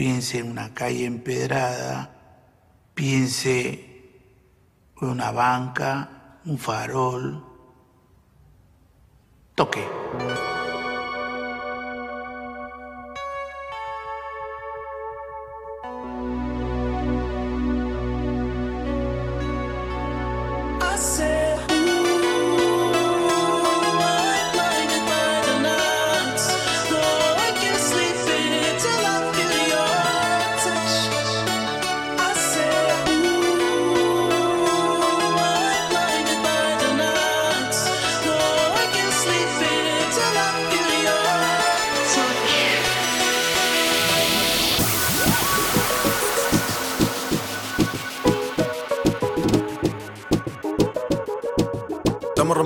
piense en una calle empedrada, piense en una banca, un farol. Toque.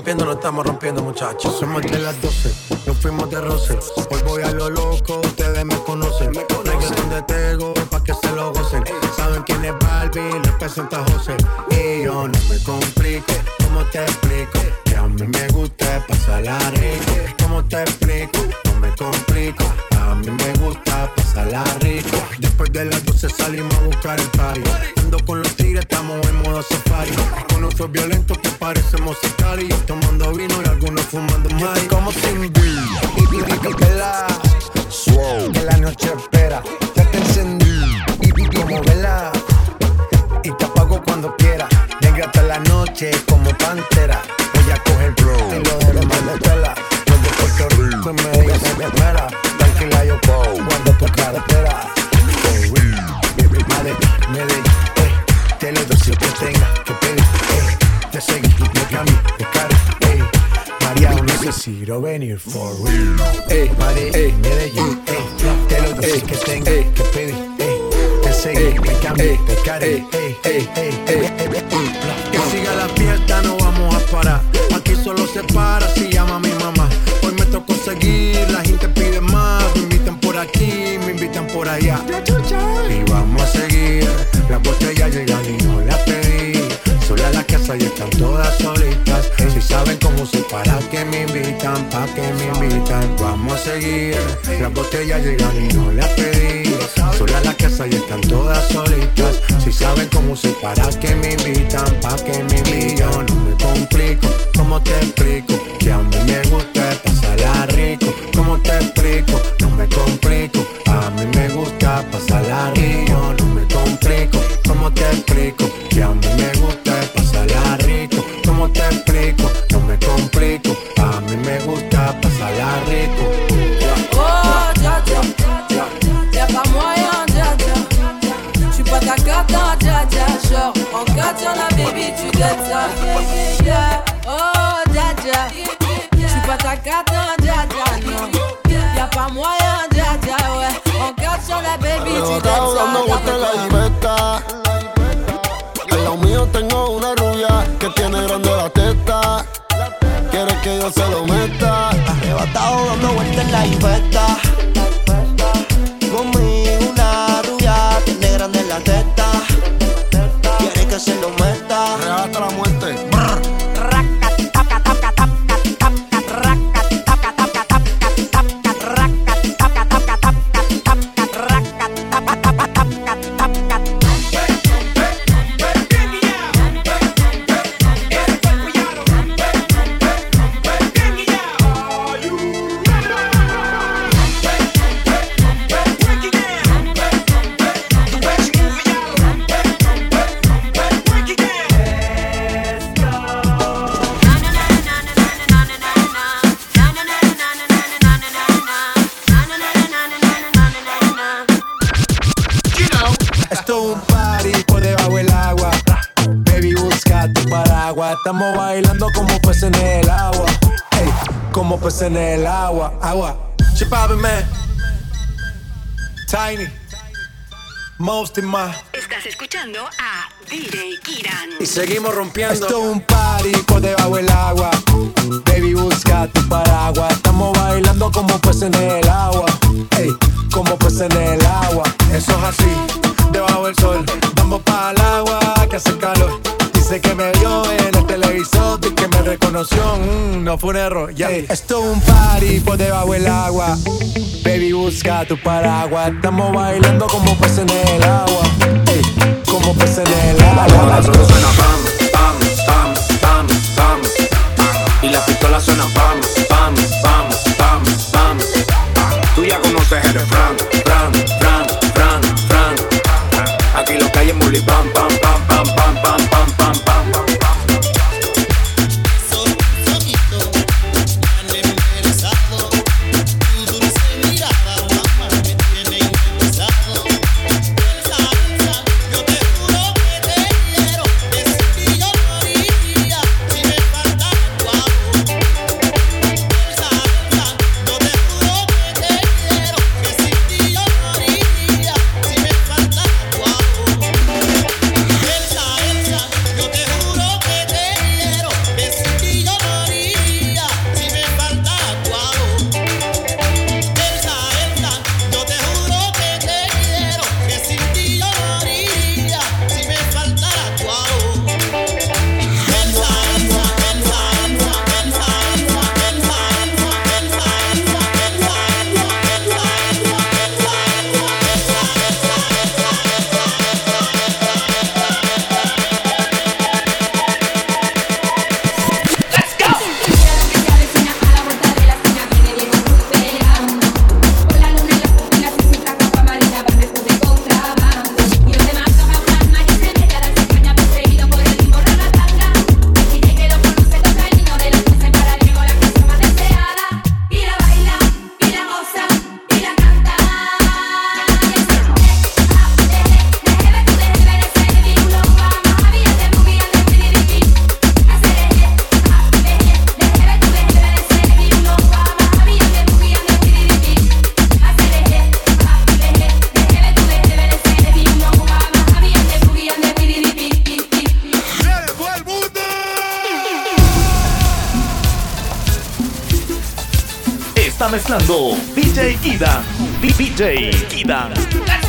Estamos rompiendo, muchachos. Somos de las 12, nos fuimos de roce. Hoy voy a lo loco, ustedes me conocen. Me conocen donde tengo, pa' que se lo gocen. Saben quién es Barbie, les presenta José. Y yo no me complique, ¿cómo te explico? Que a mí me gusta pasarla rico. ¿Cómo te explico? Me complico. A mí me gusta pasarla rico. Después de las 12 salimos a buscar el party. Ando con los tigres, estamos en modo safari. Con otros violentos que parecemos y Tomando vino y algunos fumando más. Como y que la que la noche espera. Ya te encendí y como vela for real, eh, madre, eh, Medellín, eh, te lo doy que tenga que pedir, eh, te seguí, me cambié, eh, eh, eh, eh, que siga la fiesta, no vamos a parar, aquí solo se para si llama mi mamá, hoy me tocó seguir, la gente pide más, me invitan por aquí, me invitan por allá, y vamos a seguir, las botellas llegan y no las pedí, sola la casa y están todas solitas, si saben cómo soy, para que me invitan, que me invitan, vamos a seguir, las botellas llegan y no las pedí, sola la casa y están todas solitas, si saben cómo soy, para que me invitan, pa' que me invitan, no me complico, ¿cómo te explico? Que a mí me gusta pasarla rico, ¿cómo te explico? No me complico, cata, dja dja. Genre, en quatre, y'en a baby, tu dettes ça. Yeah. Oh, pas ta non. Y'a pas moyen, ouais. Baby, tu en la mío tengo una rubia que tiene grande la testa. Quiere que yo se lo meta. Arrebatado dando vueltas en la infesta. Estamos bailando como peces en el agua. Ey, como peces en el agua. Agua. Chip man. Tiny. Most in my. Estás escuchando a DJ Kiran. Y seguimos rompiendo. Esto es un party por debajo del agua. Baby, busca tu paraguas. Estamos bailando como peces en el agua. Ey, como peces en el agua. Eso es así, debajo del sol. Vamos para el agua que hace calor. Dice que me vio en avisó que me reconoció. Mm, no fue un error, ya. Esto es un party por debajo el agua. Baby, busca tu paraguas. Estamos bailando como peces en el agua. Como peces en el agua. está mezclando DJ Idan. DJ Idan.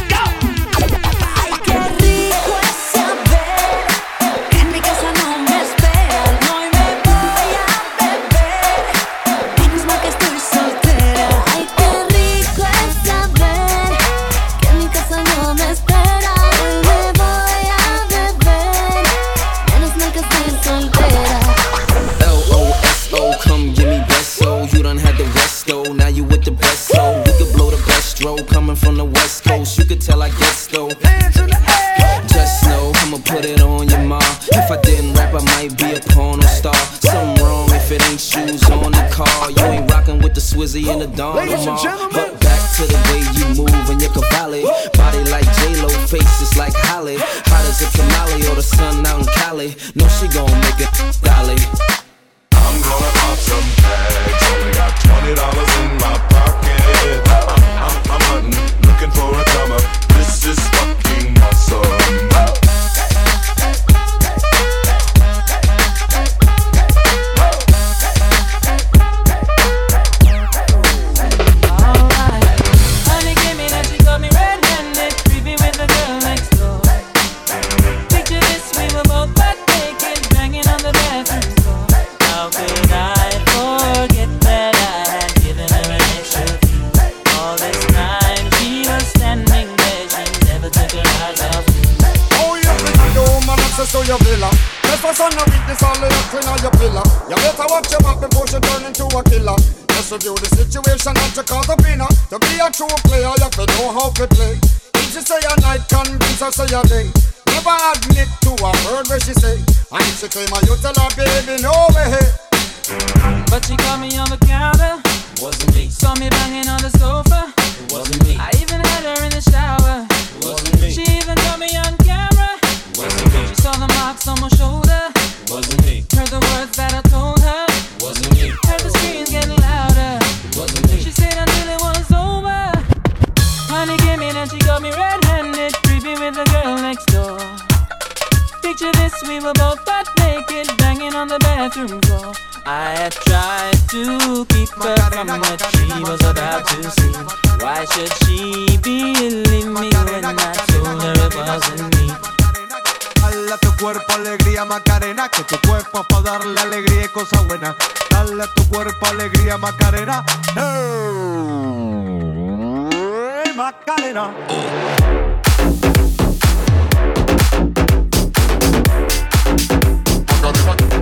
Just review the situation and to out the winner. To be a true player, you have to know how to play. If she say a night, convince her say a day. Never admit to a word where she say. And if she claim a you tell her, baby, no way. to keep her from what she was about to see. Why should she believe me when I told her it wasn't me? Dale a tu cuerpo alegría Macarena, que tu cuerpo es para darle alegría y cosa buena. Dale a tu cuerpo alegría Macarena. Hey, Macarena. Macarena.